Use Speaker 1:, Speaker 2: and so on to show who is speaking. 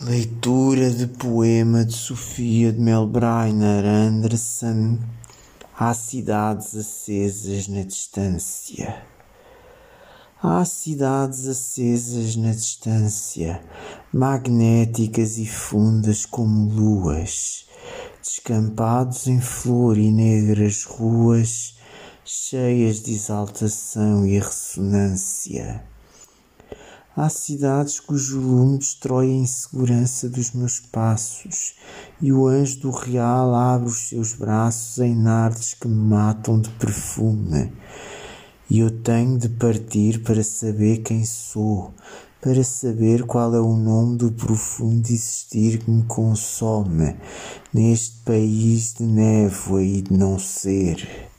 Speaker 1: Leitura de poema de Sofia de Melbreiner Anderson Há cidades acesas na distância. Há cidades acesas na distância, magnéticas e fundas como luas, descampados em flor e negras ruas, cheias de exaltação e ressonância Há cidades cujo lume destrói a insegurança dos meus passos, e o anjo do real abre os seus braços em nardes que me matam de perfume. E eu tenho de partir para saber quem sou, para saber qual é o nome do profundo existir que me consome, neste país de névoa e de não ser.